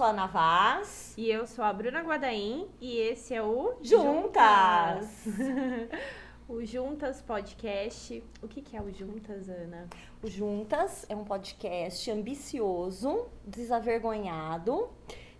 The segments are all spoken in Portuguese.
sou a Ana Vaz. E eu sou a Bruna Guadaim e esse é o Juntas. o Juntas Podcast. O que, que é o Juntas, Ana? O Juntas é um podcast ambicioso, desavergonhado,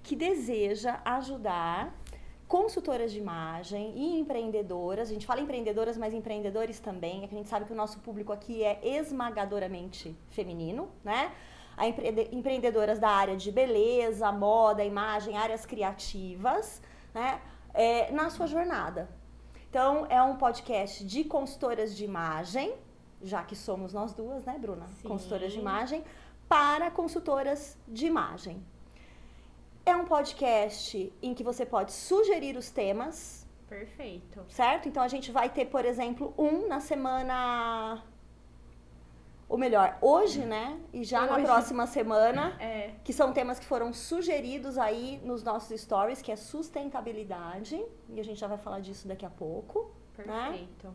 que deseja ajudar consultoras de imagem e empreendedoras. A gente fala empreendedoras, mas empreendedores também. É que a gente sabe que o nosso público aqui é esmagadoramente feminino, né? A empre empreendedoras da área de beleza, moda, imagem, áreas criativas, né? É, na sua jornada. Então, é um podcast de consultoras de imagem, já que somos nós duas, né, Bruna? Sim. Consultoras de imagem, para consultoras de imagem. É um podcast em que você pode sugerir os temas, Perfeito. certo? Então a gente vai ter, por exemplo, um na semana. Ou melhor, hoje, né? E já na Hoje. próxima semana, É. que são temas que foram sugeridos aí nos nossos stories, que é sustentabilidade. E a gente já vai falar disso daqui a pouco. Perfeito.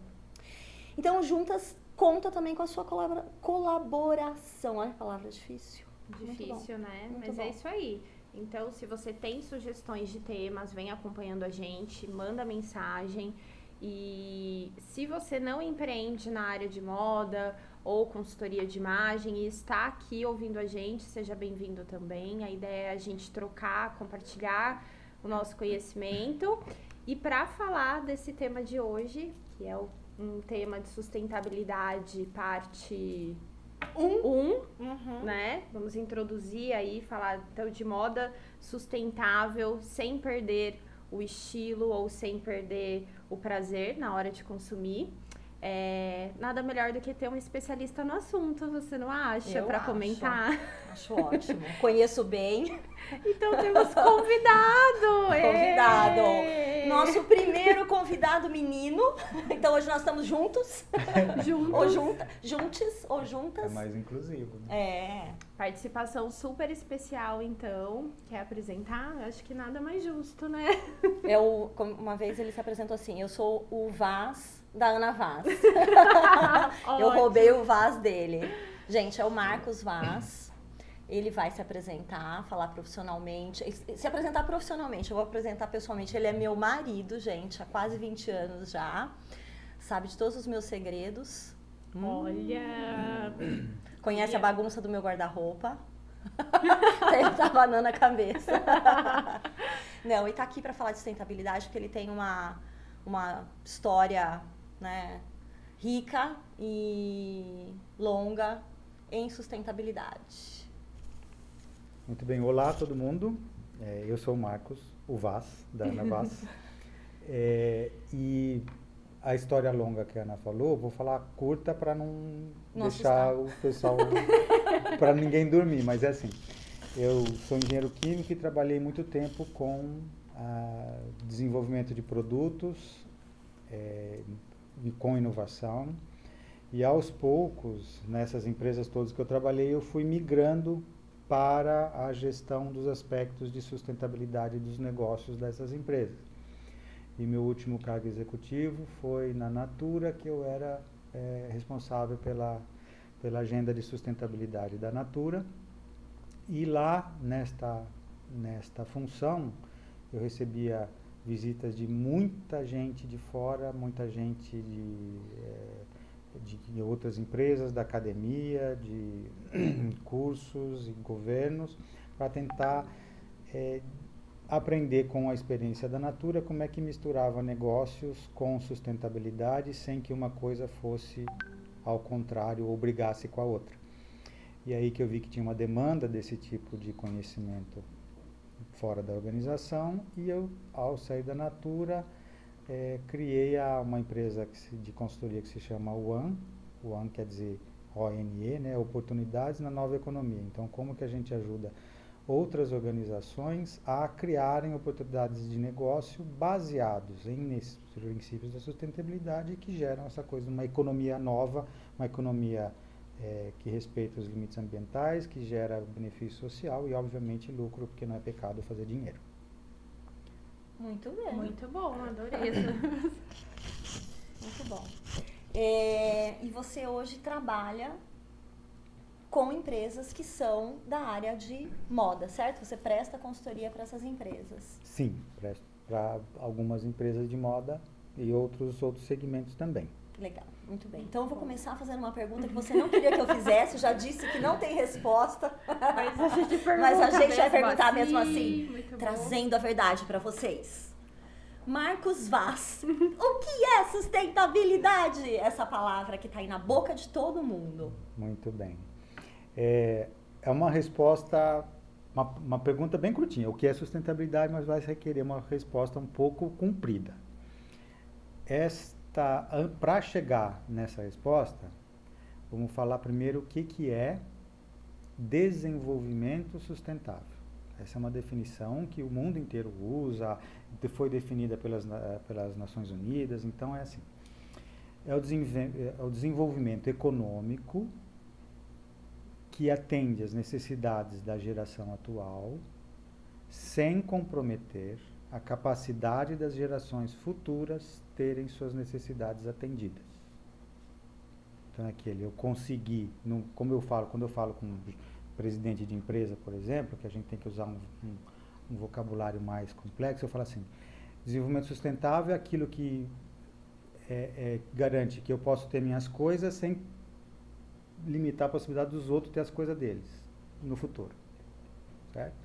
Então, juntas, conta também com a sua colabora- colaboração. Olha que palavra difícil. Difícil, né? Muito Mas bom. é isso aí. Então, se você tem sugestões de temas, vem acompanhando a gente, manda mensagem. E se você não empreende na área de moda ou consultoria de imagem e está aqui ouvindo a gente, seja bem-vindo também. A ideia é a gente trocar, compartilhar o nosso conhecimento. E para falar desse tema de hoje, que é um tema de sustentabilidade, parte Um. 1, né? Vamos introduzir aí, falar então de moda sustentável, sem perder o estilo ou sem perder o prazer na hora de consumir. É, nada melhor do que ter um especialista no assunto, você não acha? Para comentar. Acho ótimo. Conheço bem. Então temos convidado! Convidado. Ê! Nosso primeiro convidado menino. Então hoje nós estamos juntos. Juntos. Ou junta, juntes, ou É juntas. mais inclusivo, né? É. Participação super especial, então. Quer apresentar? Acho que nada mais justo, né? Eu, como uma vez ele se apresentou assim: eu sou o Vaz da Ana Vaz. Eu roubei o Vaz dele. Gente, é o Marcos Vaz. Ele vai se apresentar, falar profissionalmente. Se apresentar profissionalmente, eu vou apresentar pessoalmente. Ele é meu marido, gente, há quase 20 anos já. Sabe de todos os meus segredos. Hum. Olha. Conhece a bagunça do meu guarda-roupa. Tem tá banana na cabeça. Não, e tá aqui para falar de sustentabilidade porque ele tem uma, uma história, né, rica e longa em sustentabilidade. Muito bem, olá todo mundo. É, eu sou o Marcos, o Vaz, da Ana Vaz. É, e a história longa que a Ana falou, vou falar curta para não deixar o pessoal, para ninguém dormir, mas é assim. Eu sou engenheiro químico e trabalhei muito tempo com ah, desenvolvimento de produtos, é, com inovação. E aos poucos, nessas empresas todas que eu trabalhei, eu fui migrando para a gestão dos aspectos de sustentabilidade dos negócios dessas empresas. E meu último cargo executivo foi na Natura, que eu era eh, responsável pela, pela agenda de sustentabilidade da Natura. E lá, nesta, nesta função, eu recebia visitas de muita gente de fora, muita gente de, eh, de, outras empresas, da academia, de cursos e governos, para tentar eh, aprender com a experiência da Natura como é que misturava negócios com sustentabilidade sem que uma coisa fosse ao contrário ou brigasse com a outra. E aí que eu vi que tinha uma demanda desse tipo de conhecimento fora da organização e eu, ao sair da Natura, eh, criei a, uma empresa se- de consultoria que se chama ONE, ONE quer dizer ONE, né, Oportunidades na Nova Economia. Então, como que a gente ajuda outras organizações a criarem oportunidades de negócio baseados em nesses princípios da sustentabilidade que geram essa coisa uma economia nova, uma economia eh, que respeita os limites ambientais, que gera benefício social e, obviamente, lucro, porque não é pecado fazer dinheiro. Muito bem. Muito bom, adorei. essa- Muito bom. É, e você hoje trabalha com empresas que são da área de moda, certo? Você presta consultoria para essas empresas. Sim, presto para algumas empresas de moda e outros outros segmentos também. Legal, muito bem. Então eu vou começar fazendo uma pergunta que você não queria que eu fizesse, já disse que não tem resposta. Mas a gente, Mas a gente vai perguntar assim, mesmo assim, trazendo a verdade para vocês. Marcos Vaz, o que é sustentabilidade? Essa palavra que está aí na boca de todo mundo. Muito bem. É, é uma resposta, uma, uma pergunta bem curtinha. O que é sustentabilidade, mas vai requerer uma resposta um pouco comprida. Esta, para chegar nessa resposta, vamos falar primeiro o que, que é desenvolvimento sustentável. Essa é uma definição que o mundo inteiro usa, foi definida pelas, pelas Nações Unidas, então é assim. É o, é o desenvolvimento econômico que atende às necessidades da geração atual, sem comprometer a capacidade das gerações futuras terem suas necessidades atendidas. Então, é aquele, eu consegui, como eu falo, quando eu falo com um presidente de empresa, por exemplo, que a gente tem que usar um, um, um vocabulário mais complexo, eu falo assim, desenvolvimento sustentável é aquilo que é, é, garante que eu posso ter minhas coisas sem limitar a possibilidade dos outros ter as coisas deles no futuro. Certo?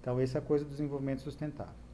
Então, essa é a coisa do desenvolvimento sustentável.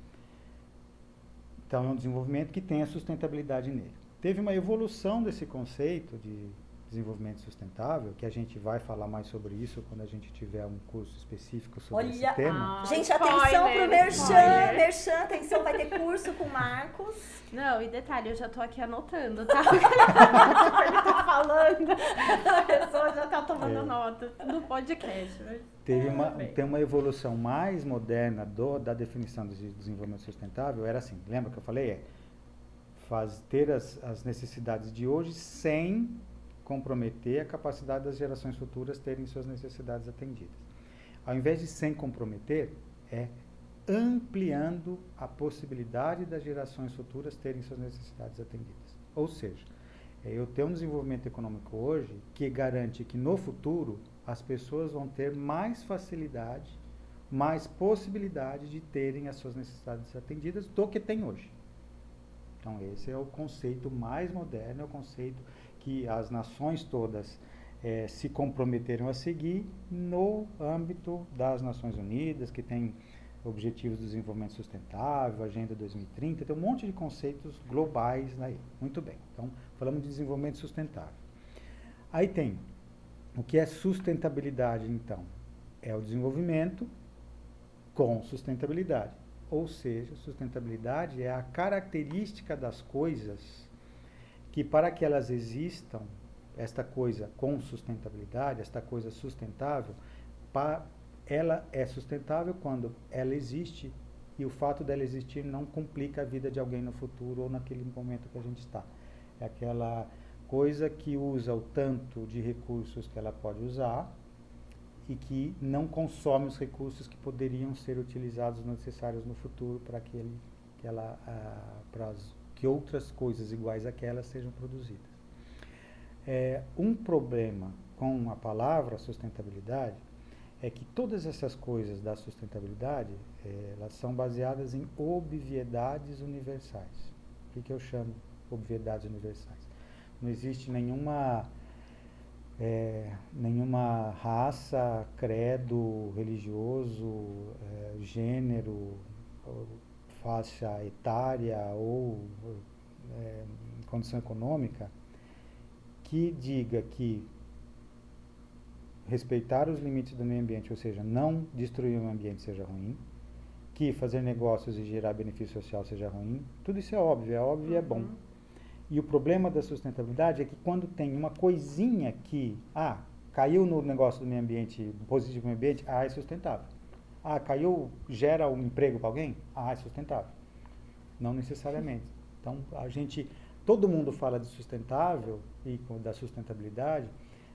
Então, é um desenvolvimento que tem a sustentabilidade nele. Teve uma evolução desse conceito de desenvolvimento sustentável, que a gente vai falar mais sobre isso quando a gente tiver um curso específico sobre Olha, esse tema. Ah, gente, atenção pro Merchan, Merchan, atenção, vai ter curso com o Marcos. Não, e detalhe, eu já tô aqui anotando, tá? Ele tá falando, a pessoa já tá tomando é. nota do podcast. Mas... Teve uma, tem uma evolução mais moderna do, da definição de desenvolvimento sustentável, era assim, lembra que eu falei? É faz, ter as, as necessidades de hoje sem comprometer a capacidade das gerações futuras terem suas necessidades atendidas. Ao invés de sem comprometer, é ampliando a possibilidade das gerações futuras terem suas necessidades atendidas. Ou seja, é eu tenho um desenvolvimento econômico hoje que garante que no futuro as pessoas vão ter mais facilidade, mais possibilidade de terem as suas necessidades atendidas do que tem hoje. Então esse é o conceito mais moderno, é o conceito que as nações todas é, se comprometeram a seguir no âmbito das Nações Unidas, que tem Objetivos de Desenvolvimento Sustentável, Agenda 2030, tem um monte de conceitos globais aí. Muito bem. Então, falamos de desenvolvimento sustentável. Aí tem o que é sustentabilidade, então? É o desenvolvimento com sustentabilidade. Ou seja, sustentabilidade é a característica das coisas que para que elas existam, esta coisa com sustentabilidade, esta coisa sustentável, ela é sustentável quando ela existe e o fato dela existir não complica a vida de alguém no futuro ou naquele momento que a gente está. É aquela coisa que usa o tanto de recursos que ela pode usar e que não consome os recursos que poderiam ser utilizados necessários no futuro para que, ele, que ela, ah, para que outras coisas iguais àquelas sejam produzidas. É, um problema com a palavra sustentabilidade é que todas essas coisas da sustentabilidade é, elas são baseadas em obviedades universais. O que, que eu chamo obviedades universais? Não existe nenhuma é, nenhuma raça, credo religioso, é, gênero, faixa etária ou é, condição econômica que diga que respeitar os limites do meio ambiente, ou seja, não destruir o ambiente seja ruim, que fazer negócios e gerar benefício social seja ruim, tudo isso é óbvio, é óbvio e é bom. Uhum. E o problema da sustentabilidade é que quando tem uma coisinha que, ah, caiu no negócio do meio ambiente, positivo do meio ambiente, ah, é sustentável. Ah, caiu, gera um emprego para alguém? Ah, é sustentável. Não necessariamente. Então, a gente, todo mundo fala de sustentável e da sustentabilidade,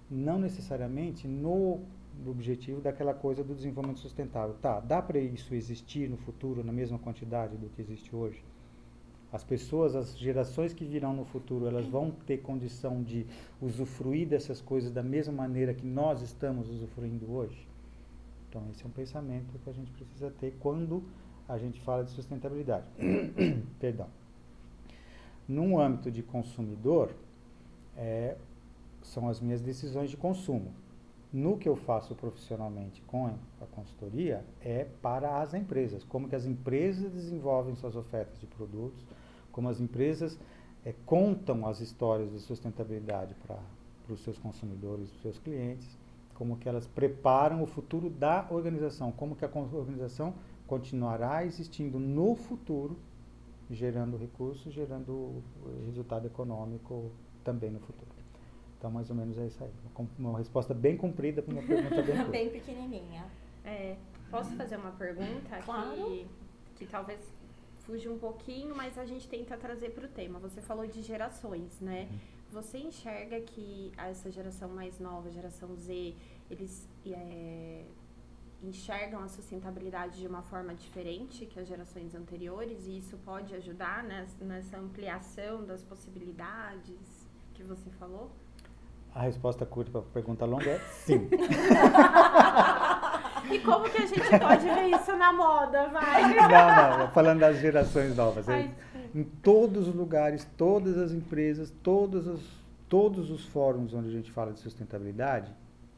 não necessariamente no objetivo daquela coisa do desenvolvimento sustentável. Tá, dá para isso existir no futuro na mesma quantidade do que existe hoje? As pessoas, as gerações que virão no futuro, elas vão ter condição de usufruir dessas coisas da mesma maneira que nós estamos usufruindo hoje? Então, esse é um pensamento que a gente precisa ter quando a gente fala de sustentabilidade. Perdão. No âmbito de consumidor, é, são as minhas decisões de consumo. No que eu faço profissionalmente com a consultoria é para as empresas, como que as empresas desenvolvem suas ofertas de produtos, como as empresas é, contam as histórias de sustentabilidade para os seus consumidores, para os seus clientes, como que elas preparam o futuro da organização, como que a organização continuará existindo no futuro, gerando recursos, gerando resultado econômico também no futuro. Então, mais ou menos é isso aí. Uma resposta bem comprida para uma pergunta bem curta. bem pequenininha. É, posso fazer uma pergunta claro. que, que talvez fuja um pouquinho, mas a gente tenta trazer para o tema. Você falou de gerações, né? Uhum. Você enxerga que essa geração mais nova, geração Z, eles é, enxergam a sustentabilidade de uma forma diferente que as gerações anteriores e isso pode ajudar nessa ampliação das possibilidades que você falou? A resposta curta para a pergunta longa é sim. e como que a gente pode ver isso na moda, vai? Não, não, falando das gerações novas. Ai, em todos os lugares, todas as empresas, todos os, todos os fóruns onde a gente fala de sustentabilidade,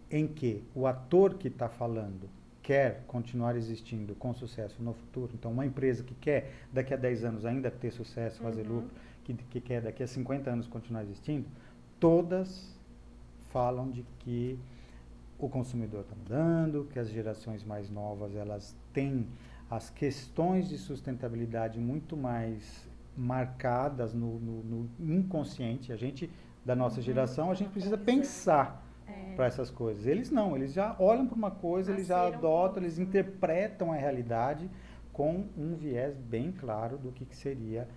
em que o ator que está falando quer continuar existindo com sucesso no futuro, então uma empresa que quer daqui a 10 anos ainda ter sucesso, fazer uhum. lucro, que, que quer daqui a 50 anos continuar existindo, todas falam de que o consumidor está mudando, que as gerações mais novas elas têm as questões de sustentabilidade muito mais marcadas no, no, no inconsciente. A gente, da nossa uhum. geração, a gente precisa pensar é. para essas coisas. Eles não, eles já olham para uma coisa, eles já adotam, eles interpretam a realidade com um viés bem claro do que, que seria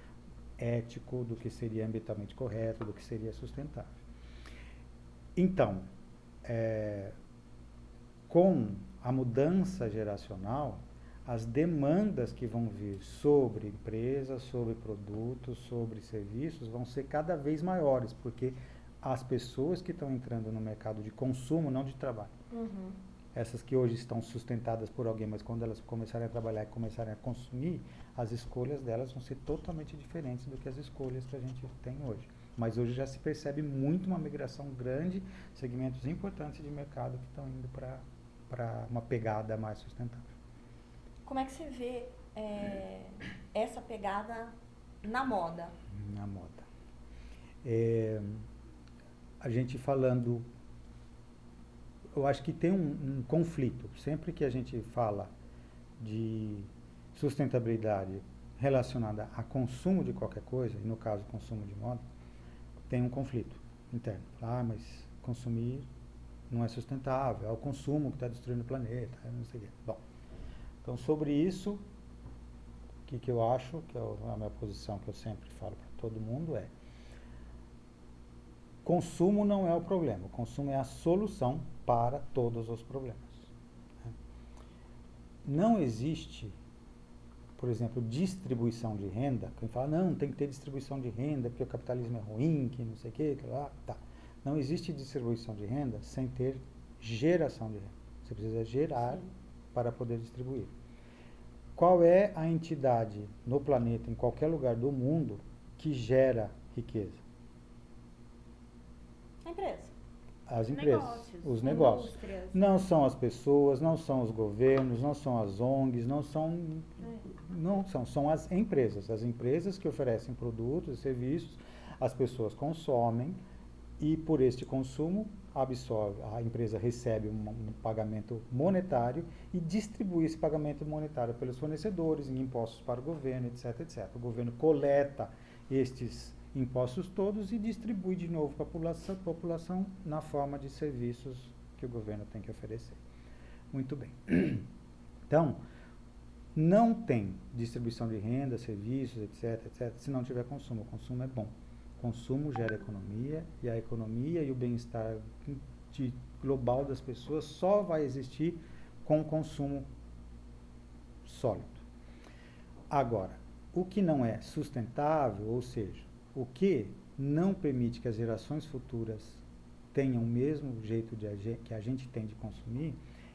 ético, do que seria ambientalmente correto, do que seria sustentável. Então, é, com a mudança geracional, as demandas que vão vir sobre empresas, sobre produtos, sobre serviços vão ser cada vez maiores, porque as pessoas que estão entrando no mercado de consumo, não de trabalho, uhum. essas que hoje estão sustentadas por alguém, mas quando elas começarem a trabalhar e começarem a consumir, as escolhas delas vão ser totalmente diferentes do que as escolhas que a gente tem hoje. Mas hoje já se percebe muito uma migração grande, segmentos importantes de mercado que estão indo para uma pegada mais sustentável. Como é que você vê é, essa pegada na moda? Na moda. É, a gente falando. Eu acho que tem um, um conflito. Sempre que a gente fala de sustentabilidade relacionada a consumo de qualquer coisa, e no caso consumo de moda, tem um conflito interno. Ah, mas consumir não é sustentável, é o consumo que está destruindo o planeta, não sei o quê. Bom, então sobre isso, o que, que eu acho, que é a minha posição que eu sempre falo para todo mundo é consumo não é o problema, o consumo é a solução para todos os problemas. Né? Não existe por exemplo, distribuição de renda, quem fala, não, tem que ter distribuição de renda porque o capitalismo é ruim, que não sei o quê, que lá, tá. Não existe distribuição de renda sem ter geração de renda. Você precisa gerar Sim. Para poder distribuir. Qual é a entidade no planeta, em qualquer lugar do mundo, que gera riqueza? A empresa as empresas, negócios, os negócios. Não são as pessoas, não são os governos, não são as ONGs, não são, é. não são, são as empresas. As empresas que oferecem produtos e serviços, as pessoas consomem e por este consumo absorve, a empresa recebe um, pagamento monetário e distribui esse pagamento monetário pelos fornecedores em impostos para o governo, etc, etc. O governo coleta estes impostos todos e distribui de novo para a população, população na forma de serviços que o governo tem que oferecer. Muito bem. Então, não tem distribuição de renda, serviços, etc, etc, se não tiver consumo. O consumo é bom. Consumo gera economia e a economia e o bem-estar global das pessoas só vai existir com consumo sólido. Agora, o que não é sustentável, ou seja, o que não permite que as gerações futuras tenham o mesmo jeito de que a gente tem de consumir,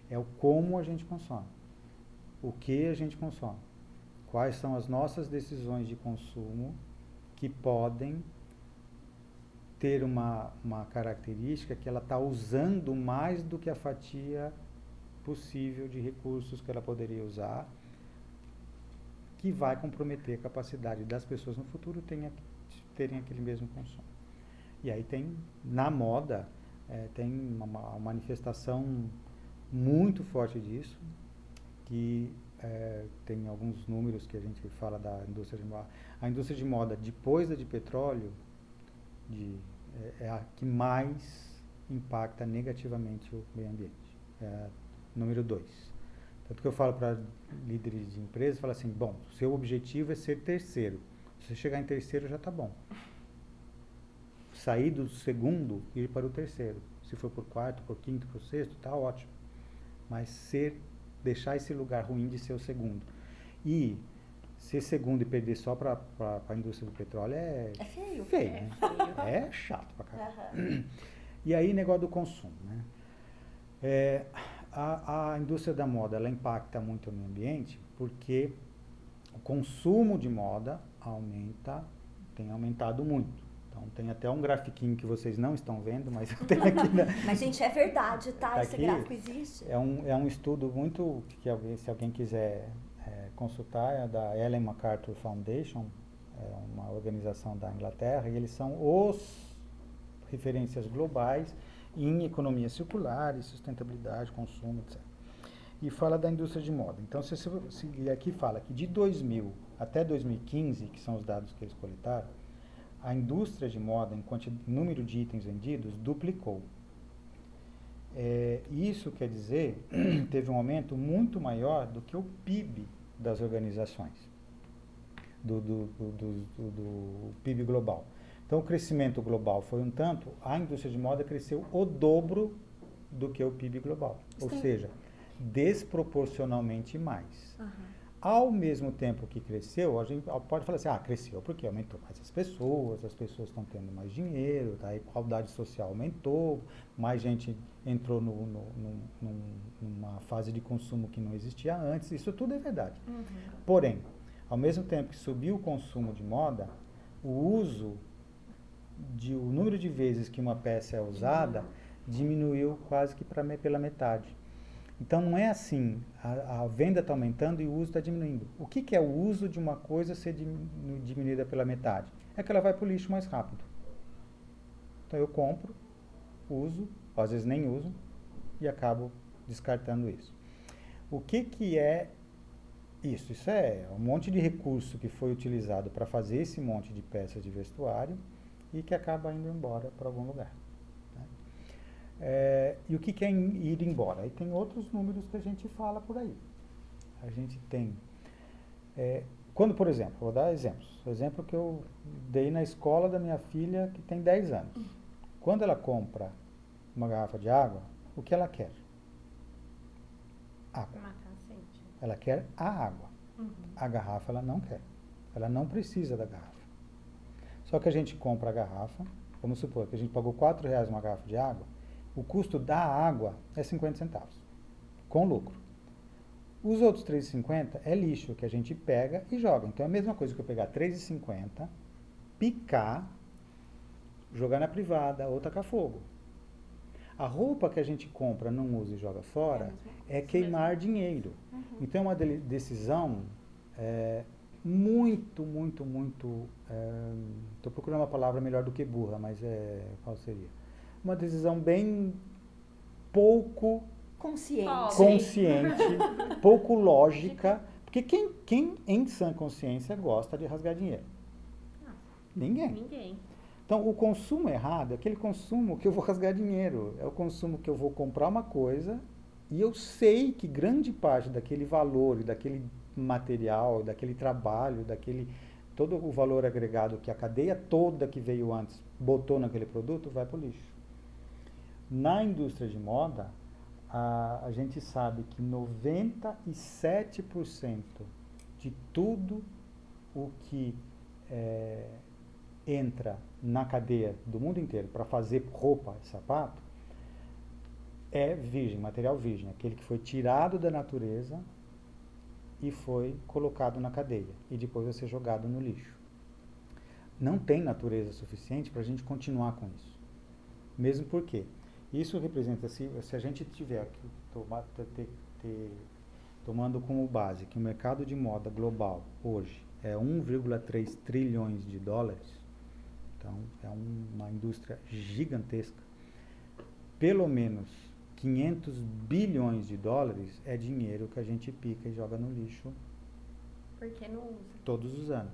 é o como a gente consome. O que a gente consome. Quais são as nossas decisões de consumo que podem ter uma, uma característica que ela está usando mais do que a fatia possível de recursos que ela poderia usar, que vai comprometer a capacidade das pessoas no futuro tenha, terem aquele mesmo consumo. E aí tem, na moda, é, tem uma, uma, manifestação muito forte disso, que é, tem alguns números que a gente fala da indústria de moda. A indústria de moda, depois da de petróleo, de, é, é, a que mais impacta negativamente o meio ambiente. É número dois. Tanto que eu falo para líderes de empresas, falo assim, bom, seu objetivo é ser terceiro. Se você chegar em terceiro, já está bom. Sair do segundo e ir para o terceiro. Se for por quarto, por quinto, por sexto, está ótimo. Mas ser, deixar esse lugar ruim de ser o segundo. E ser segundo e perder só para a indústria do petróleo é, é feio. feio, né? é chato para caramba. Uhum. E aí, negócio do consumo. Né? É, a, a indústria da moda ela impacta muito o meio ambiente porque o consumo de moda aumenta, tem aumentado muito. Então tem até um grafiquinho que vocês não estão vendo, mas eu tenho aqui. Na, mas gente, é verdade, tá? tá Esse aqui, gráfico existe. É um, é um estudo muito que alguém, se alguém quiser é, consultar, é da Ellen MacArthur Foundation, é uma organização da Inglaterra, e eles são os referências globais em economia circular e sustentabilidade, consumo, etc. E fala da indústria de moda. Então, se você aqui fala que de 2000 até 2015, que são os dados que eles coletaram, a indústria de moda, em número de itens vendidos, duplicou. É, isso quer dizer, teve um aumento muito maior do que o PIB das organizações, do, do, do, do PIB global. Então, o crescimento global foi um tanto, a indústria de moda cresceu o dobro do que o PIB global. Sim. Ou seja, desproporcionalmente mais. Uhum. Ao mesmo tempo que cresceu, a gente pode falar assim, ah, cresceu porque aumentou mais as pessoas, as pessoas estão tendo mais dinheiro, tá? a igualdade social aumentou, mais gente entrou no, no, no, numa fase de consumo que não existia antes, isso tudo é verdade. Uhum. Porém, ao mesmo tempo que subiu o consumo de moda, o uso de, o número de vezes que uma peça é usada diminuiu quase que pra, pela metade. Então não é assim, a, a venda está aumentando e o uso está diminuindo. O que, que, é o uso de uma coisa ser diminu, diminuída pela metade? É que ela vai para o lixo mais rápido. Então eu compro, uso, às vezes nem uso, e acabo descartando isso. O que, que é isso? Isso é um monte de recurso que foi utilizado para fazer esse monte de peças de vestuário e que acaba indo embora para algum lugar. É, e o que, que é ir embora? Aí tem outros números que a gente fala por aí. A gente tem. É, quando, por exemplo, vou dar exemplos. O exemplo que eu dei na escola da minha filha, que tem 10 anos. Quando ela compra uma garrafa de água, o que ela quer? Água. Ela quer a água. Uhum. A garrafa ela não quer. Ela não precisa da garrafa. Só que a gente compra a garrafa, vamos supor que a gente pagou R$ reais uma garrafa de água, o custo da água é 50 centavos, com lucro. Os outros 3,50 é lixo que a gente pega e joga. Então é a mesma coisa que eu pegar 3,50, picar, jogar na privada ou tacar fogo. A roupa que a gente compra, não usa e joga fora, é, é queimar dinheiro. Uhum. Então é uma decisão é, muito, muito, muito. Estou é, procurando uma palavra melhor do que burra, mas é, qual seria? Uma decisão bem pouco consciente, consciente pouco lógica, porque quem, quem em sã consciência gosta de rasgar dinheiro? Ninguém. Ninguém. Então, o consumo errado é aquele consumo que eu vou rasgar dinheiro. É o consumo que eu vou comprar uma coisa e eu sei que grande parte daquele valor e daquele material, daquele trabalho, daquele todo o valor agregado que a cadeia toda que veio antes botou naquele produto vai para o lixo. Na indústria de moda, a, a gente sabe que 97% de tudo o que é, entra na cadeia do mundo inteiro para fazer roupa e sapato é virgem, material virgem, aquele que foi tirado da natureza e foi colocado na cadeia e depois vai ser jogado no lixo. Não tem natureza suficiente para a gente continuar com isso. Mesmo porque isso representa, se, se a gente tiver que tomar, ter, ter, tomando como base que o mercado de moda global hoje é 1,3 trilhões de dólares, então é um, uma indústria gigantesca, pelo menos 500 bilhões de dólares é dinheiro que a gente pica e joga no lixo. Porque não usa. Todos os anos.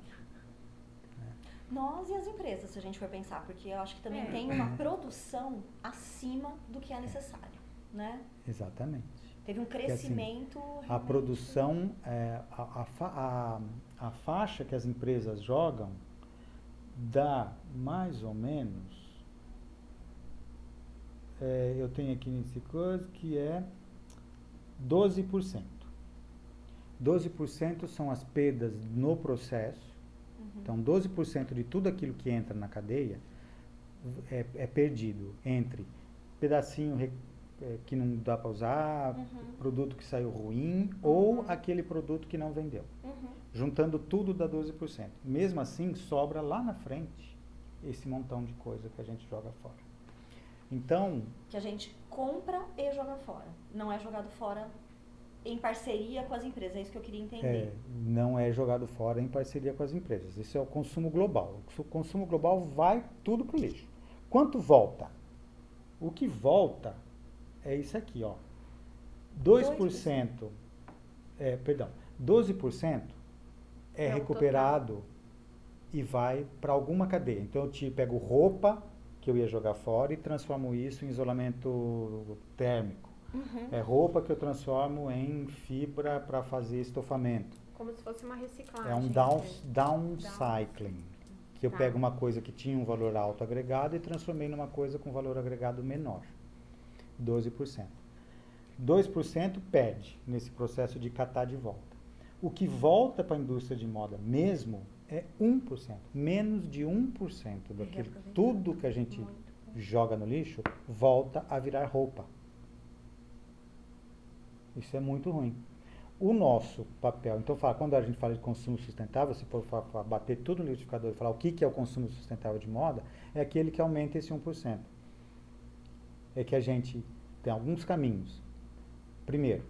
Nós e as empresas, se a gente for pensar, porque eu acho que também É. tem uma produção acima do que é necessário, né? Exatamente. Teve um assim, crescimento. A produção, é, a, a, a, a faixa que as empresas jogam dá mais ou menos. é, eu tenho aqui nesse coisa que é 12%. 12% são as perdas no processo. Uhum. Então, 12% de tudo aquilo que entra na cadeia é, é perdido entre pedacinho re- é, que não dá para usar, Uhum. produto que saiu ruim ou aquele produto que não vendeu. Uhum. Juntando tudo dá 12%. Mesmo assim, sobra lá na frente esse montão de coisa que a gente joga fora. Então, Que a gente compra e joga fora. Não é jogado fora em parceria com as empresas. É isso que eu queria é, entender. não é jogado fora em parceria com as empresas. Esse é o consumo global. O consumo global vai tudo para o lixo. Quanto volta? O que volta é isso aqui, ó. 2%, é, perdão, 12% é, É recuperado e vai para alguma cadeia. Então eu te pego roupa que eu ia jogar fora e transformo isso em isolamento térmico. Uhum. É roupa que eu transformo em fibra para fazer estofamento. Como se fosse uma reciclagem. É um down, downcycling. Que eu Tá. pego uma coisa que tinha um valor alto agregado e transformei numa coisa com valor agregado menor. 12%. 2% perde nesse processo de catar de volta. O que volta para a indústria de moda mesmo é 1%. Menos de 1% daquilo, tudo que a gente Muito. joga no lixo volta a virar roupa. Isso é muito ruim. O nosso papel, então fala, quando a gente fala de consumo sustentável, se for bater tudo no liquidificador e falar o que, que é o consumo sustentável de moda, é aquele que aumenta esse 1%. É que a gente tem alguns caminhos. Primeiro,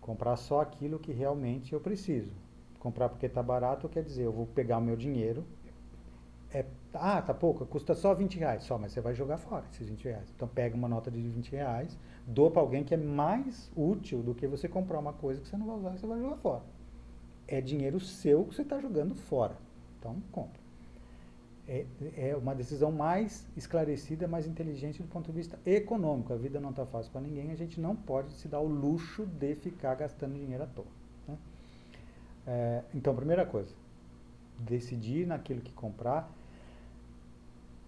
comprar só aquilo que realmente eu preciso. Comprar porque está barato quer dizer, eu vou pegar o meu dinheiro, é, ah, tá pouco, custa só 20 reais, só, mas você vai jogar fora esses 20 reais. Então pega uma nota de 20 reais, doa para alguém que é mais útil do que você comprar uma coisa que você não vai usar e você vai jogar fora. É dinheiro seu que você está jogando fora. Então compra. É, é uma decisão mais esclarecida, mais inteligente do ponto de vista econômico. A vida não está fácil para ninguém, a gente não pode se dar o luxo de ficar gastando dinheiro à toa. né? É, então, primeira coisa, decidir naquilo que comprar.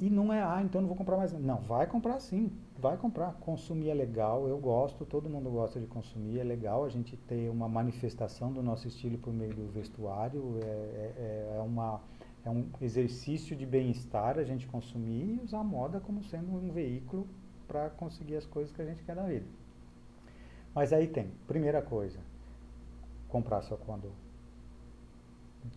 E não é, ah, então não vou comprar mais. Não, vai comprar sim, vai comprar. Consumir é legal, eu gosto, todo mundo gosta de consumir, é legal a gente ter uma manifestação do nosso estilo por meio do vestuário, é, é, é uma, é um exercício de bem-estar a gente consumir e usar a moda como sendo um veículo para conseguir as coisas que a gente quer na vida. Mas aí tem, primeira coisa, comprar só quando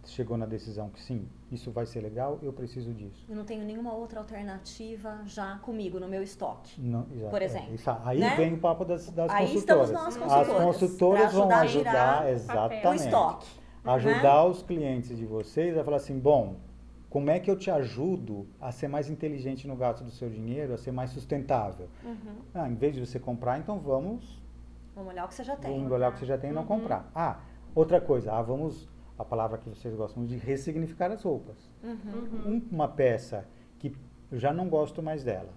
chegou na decisão que sim, isso vai ser legal, eu preciso disso. Eu não tenho nenhuma outra alternativa já comigo no meu estoque. Não, exato, Por é, exemplo, isso- aí né? vem o papo das, das Aí consultoras. estamos nós, As consultoras, consultoras pra vão ajudar exatamente. O estoque. Ajudar né? os clientes de vocês a falar assim, bom, como é que eu te ajudo a ser mais inteligente no gasto do seu dinheiro, a ser mais sustentável? Uhum. Ah, em vez de você comprar, então vamos Vamos olhar o que você já tem. Vamos olhar o que você já tem e não Uhum. comprar. Ah, outra coisa, ah, vamos, a palavra que vocês gostam de ressignificar as roupas. Uhum. Um- uma peça que eu já não gosto mais dela,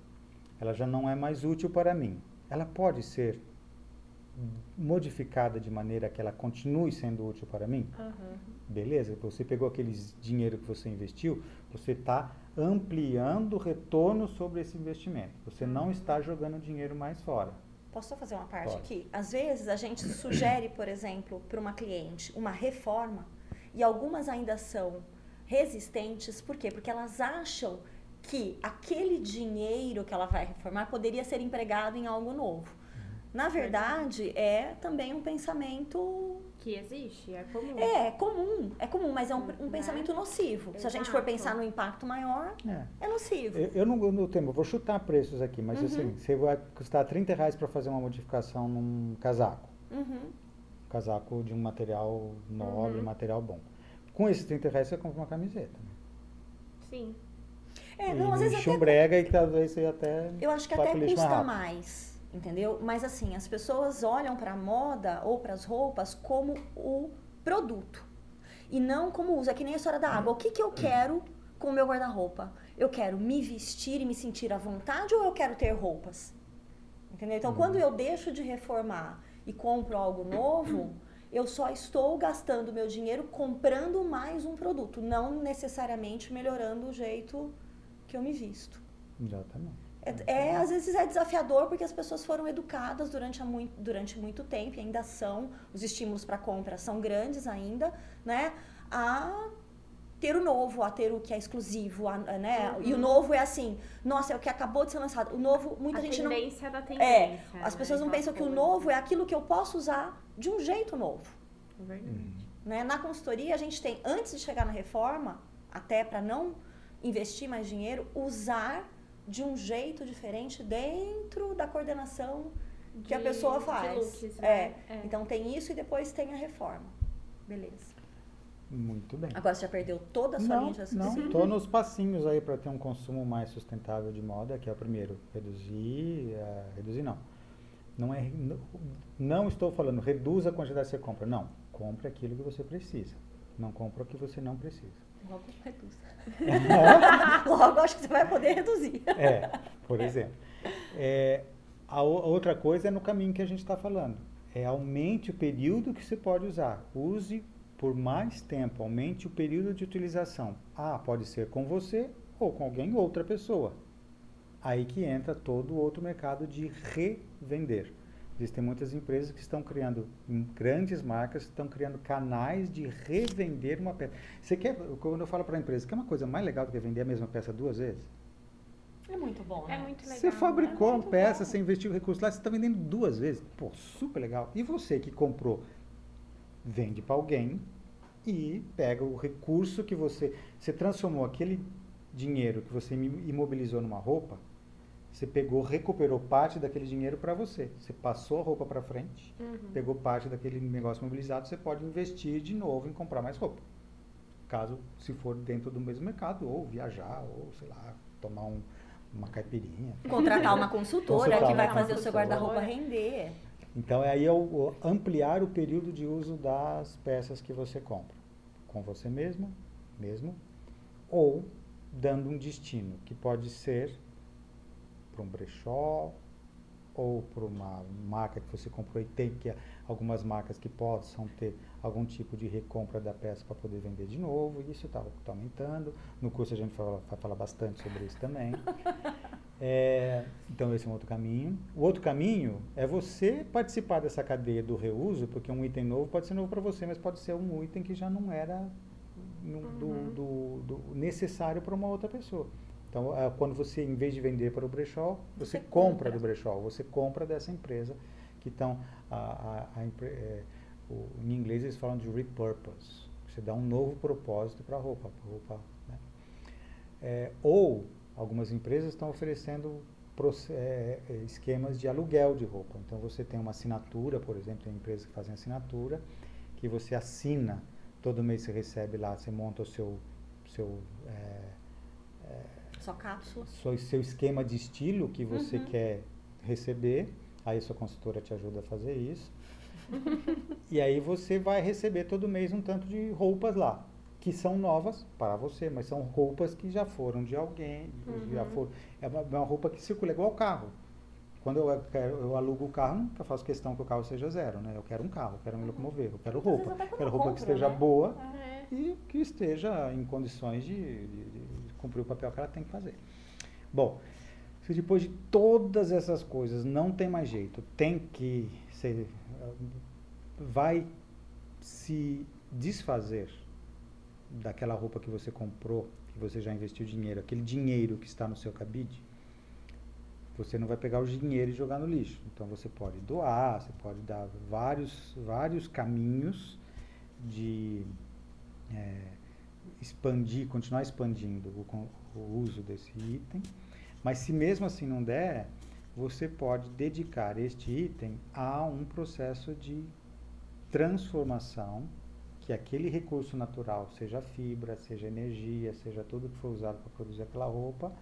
ela já não é mais útil para mim, ela pode ser modificada de maneira que ela continue sendo útil para mim? Aham. Beleza, você pegou aquele dinheiro que você investiu, você está ampliando o retorno sobre esse investimento. Você não está jogando dinheiro mais fora. Posso só fazer uma parte Pode. aqui? Às vezes a gente sugere, por exemplo, para uma cliente uma reforma e algumas ainda são resistentes, por quê? Porque elas acham que aquele dinheiro que ela vai reformar poderia ser empregado em algo novo. Na verdade, é também um pensamento Que existe, é comum. é, é comum, é comum, mas é um, um Né? pensamento nocivo. Se a gente for Exato. pensar no impacto maior, É. é nocivo. Eu, eu não no tempo, eu vou chutar preços aqui, mas Uhum. assim, você vai custar 30 reais para fazer uma modificação num casaco. Uhum. Casaco de um material nobre, Uhum. material bom. Com esses 30 reais você compra uma camiseta. Né? Sim. É, e não, às vezes até chumbrega e talvez você até. Eu acho que até custa rápido. mais, entendeu? Mas assim, as pessoas olham para a moda ou para as roupas como o produto e não como uso. É que nem a história da água. O que, que eu quero com o meu guarda-roupa? Eu quero me vestir e me sentir à vontade ou eu quero ter roupas? Entendeu? Então, quando eu deixo de reformar e compro algo novo, eu só estou gastando meu dinheiro comprando mais um produto, não necessariamente melhorando o jeito que eu me visto. Exatamente. É, é, às vezes é desafiador porque as pessoas foram educadas durante, a mui- durante muito tempo e ainda são, os estímulos para compra são grandes ainda, né? A ter o novo, a ter o que é exclusivo, a- né? E o novo é assim, nossa, é o que acabou de ser lançado. O novo, muita a gente não. tendência da É, tendência. as né? pessoas não pensam que o novo é aquilo que eu posso usar de um jeito novo. É verdade. Uhum. Né? Na consultoria, a gente tem, antes de chegar na reforma, até para não investir mais dinheiro, usar de um jeito diferente dentro da coordenação que a De- pessoa de faz. looks, é. né? É. Então tem isso e depois tem a reforma. Beleza. Muito bem. Agora você já perdeu toda a sua Não, linha de não, raciocínio? tô nos passinhos aí para ter um consumo mais sustentável de moda, que é o primeiro, reduzir, eh, reduzir não. Não é, não, não estou falando reduz a quantidade que você compra, não. Compre aquilo que você precisa. Não compra o que você não precisa. Logo reduz. Logo acho que você vai poder reduzir. É, por exemplo. É, a, a outra coisa é no caminho que a gente está falando. É aumente o período que você pode usar. Use por mais tempo, aumente o período de utilização. Ah, pode ser com você ou com alguém, outra pessoa. Aí que entra todo o outro mercado de revender. Existem muitas empresas que estão criando, em grandes marcas, estão criando canais de revender uma peça. Você quer, quando eu falo para a empresa, quer uma coisa mais legal do que vender a mesma peça duas vezes? É muito bom, É né? muito legal. Você fabricou é uma peça, bom. você investiu recursos lá, você está vendendo duas vezes. Pô, super legal. E você que comprou, vende para alguém e pega o recurso que você. Você transformou aquele dinheiro que você imobilizou numa roupa, você pegou, recuperou parte daquele dinheiro para você. Você passou a roupa para frente, Uhum. pegou parte daquele negócio mobilizado, você pode investir de novo em comprar mais roupa. Caso se for dentro do mesmo mercado, ou viajar, ou sei lá, tomar um- uma caipirinha. Contratar uma consultora Consultar que vai fazer o seu guarda-roupa render. Então, aí é o, o ampliar o período de uso das peças que você compra. Com você mesmo, mesmo, ou dando um destino, que pode ser para um brechó, ou para uma marca que você comprou e tem que algumas marcas que possam ter algum tipo de recompra da peça para poder vender de novo, e isso está aumentando. No curso a gente vai falar bastante sobre isso também. É, então esse é um outro caminho. O outro caminho é você participar dessa cadeia do reuso, porque um item novo pode ser novo para você, mas pode ser um item que já não era no- do, Uhum. do- do necessário para uma outra pessoa. Então, é, quando você, em vez de vender para o brechó, você, Você compra. compra. do brechó, você compra dessa empresa que estão, a, a- a é, o- em inglês eles falam de repurpose. Você dá um novo propósito para a roupa. pra roupa né? É, ou algumas empresas estão oferecendo é, é, esquemas de aluguel de roupa. Então você tem uma assinatura, por exemplo, tem empresas que fazem assinatura, que você assina, todo mês você recebe lá, você monta o seu, seu, é, Só cápsula. seu, seu esquema de estilo que você Uhum. quer receber, aí a sua consultora te ajuda a fazer isso. e aí você vai receber todo mês um tanto de roupas lá, que são novas para você, mas são roupas que já foram de alguém, já Uhum. foram, é uma, uma roupa que circula igual carro. Quando eu, quero, eu alugo o carro, nunca faço questão que o carro seja zero, né? Eu quero um carro, eu quero me locomover, eu quero roupa, quero roupa que compra, esteja né? boa, É. e que esteja em condições de, de- de cumprir o papel que ela tem que fazer. Bom, se depois de todas essas coisas não tem mais jeito, tem que ser, vai se desfazer daquela roupa que você comprou, que você já investiu dinheiro, aquele dinheiro que está no seu cabide, você não vai pegar o dinheiro e jogar no lixo. Então você pode doar, você pode dar vários, vários caminhos de é, expandir, continuar expandindo o, o uso desse item. Mas se mesmo assim não der, você pode dedicar este item a um processo de transformação que aquele recurso natural, seja fibra, seja energia, seja tudo que for usado para produzir aquela roupa,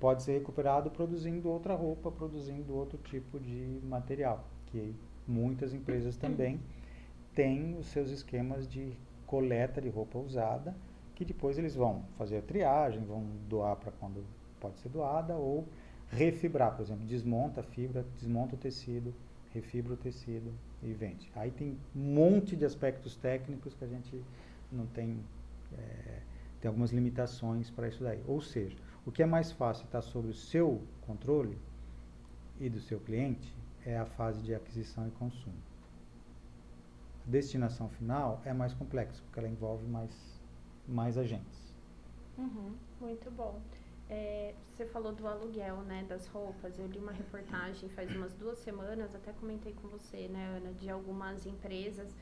pode ser recuperado produzindo outra roupa, produzindo outro tipo de material, que muitas empresas também têm os seus esquemas de coleta de roupa usada, que depois eles vão fazer a triagem, vão doar para quando pode ser doada ou refibrar, por exemplo, desmonta a fibra, desmonta o tecido, refibra o tecido e vende. Aí tem um monte de aspectos técnicos que a gente não tem, é, tem algumas limitações para isso daí. Ou seja, o que é mais fácil está sob o seu controle e do seu cliente é a fase de aquisição e consumo. A destinação final é mais complexa, porque ela envolve mais, mais agentes. Uhum, muito bom. É, você falou do aluguel, né, das roupas. Eu li uma reportagem faz umas duas semanas, até comentei com você, né, Ana, de algumas empresas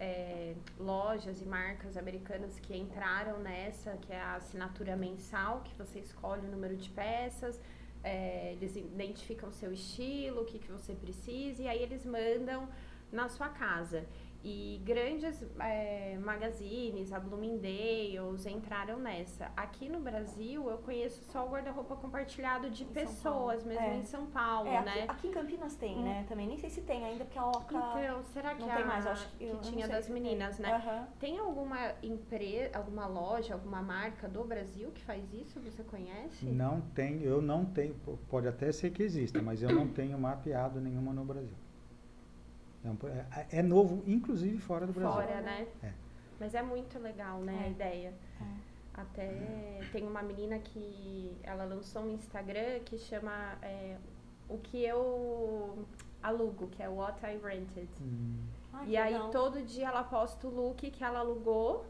é, lojas e marcas americanas que entraram nessa, que é a assinatura mensal, que você escolhe o número de peças, é, eles identificam o seu estilo, o que, que você precisa, e aí eles mandam na sua casa. E grandes é, magazines, a Bloomingdale's, entraram nessa. Aqui no Brasil, eu conheço só o guarda-roupa compartilhado de em pessoas, mesmo é. em São Paulo, é, né? Aqui, aqui, em Campinas tem, hum. né? Também nem sei se tem ainda, porque a Oca... Então, será que não a, tem mais? Acho que, que tinha das meninas, tem. né? Uhum. Tem alguma empresa, alguma loja, alguma marca do Brasil que faz isso? Você conhece? Não tem, eu não tenho, pode até ser que exista, mas eu não tenho mapeado nenhuma no Brasil. É, é, é, novo, inclusive fora do Brasil. Fora, né? É. Mas é muito legal, né, a é. ideia. É. Até tem uma menina que ela lançou um Instagram que chama é, o que eu alugo, que é What I Rented. Hum. e aí legal. todo dia ela posta o look que ela alugou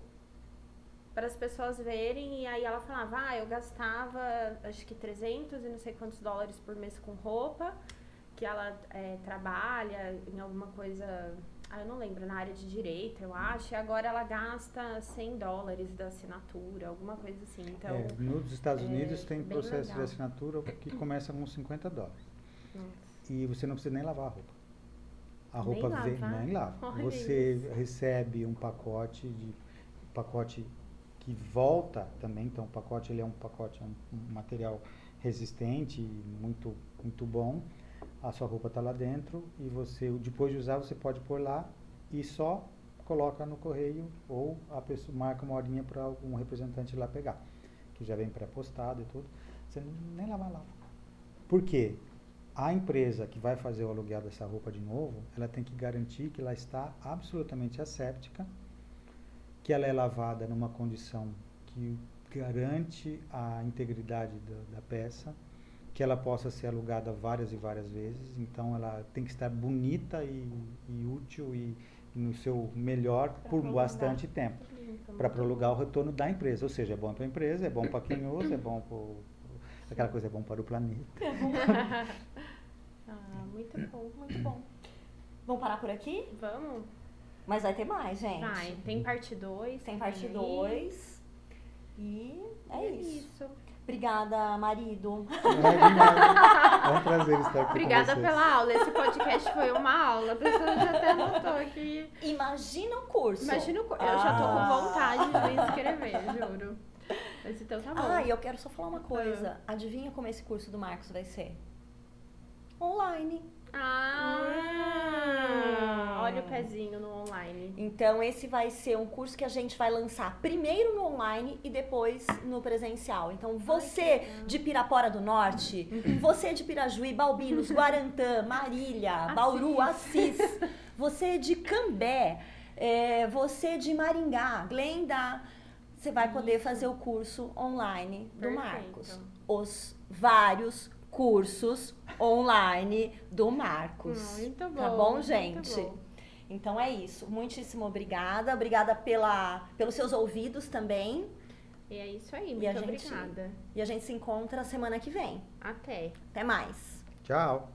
para as pessoas verem e aí ela falava, ah, eu gastava acho que 300 e não sei quantos dólares por mês com roupa que ela é, trabalha em alguma coisa, ah, eu não lembro, na área de direito, eu acho, e agora ela gasta 100 dólares da assinatura, alguma coisa assim. Então, é, nos Estados é Unidos tem processo legal. de assinatura que começa com 50 dólares. Nossa. E você não precisa nem lavar a roupa. A roupa nem vem, nem lava. Olha você isso. recebe um pacote de pacote que volta também, então o pacote ele é um pacote, é um, um material resistente, muito muito bom a sua roupa está lá dentro e você, depois de usar, você pode pôr lá e só coloca no correio ou a pessoa marca uma horinha para algum representante lá pegar, que já vem pré-postado e tudo. Você nem lava lá. Por quê? A empresa que vai fazer o aluguel dessa roupa de novo, ela tem que garantir que ela está absolutamente asséptica, que ela é lavada numa condição que garante a integridade da, da peça, que ela possa ser alugada várias e várias vezes. Então ela tem que estar bonita e, e útil e, e, no seu melhor pra por bastante tempo para prolongar o retorno da empresa. Ou seja, é bom para a empresa, é bom para quem usa, é bom para aquela coisa é bom para o planeta. É ah, muito bom, muito bom. Vamos parar por aqui? Vamos. Mas vai ter mais, gente. Vai, tem parte 2. Tem parte 2. E é, é isso. isso. Obrigada, marido. É, é um prazer estar aqui Obrigada pela aula. Esse podcast foi uma aula. A pessoa já até anotou aqui. Imagina o curso. Imagina o curso. Eu ah. já tô com ah. vontade de escrever, juro. Mas então tá bom. Ah, e eu quero só falar uma coisa. Ah. Adivinha como esse curso do Marcos vai ser? Online. Ah, hum. Olha o pezinho no online. Então, esse vai ser um curso que a gente vai lançar primeiro no online e depois no presencial. Então, você Ai, de Pirapora do Norte, você de Pirajuí, Balbinos, Guarantã, Marília, Assis. Bauru, Assis, você de Cambé, é, você de Maringá, Glenda, você vai poder Isso. fazer o curso online do Perfeito. Marcos. Os vários cursos online do Marcos. Muito bom. Tá bom, gente? Então é isso. Muitíssimo obrigada. Obrigada pela, pelos seus ouvidos também. E é isso aí. Muito e gente, obrigada. E a gente se encontra semana que vem. Até. Até mais. Tchau.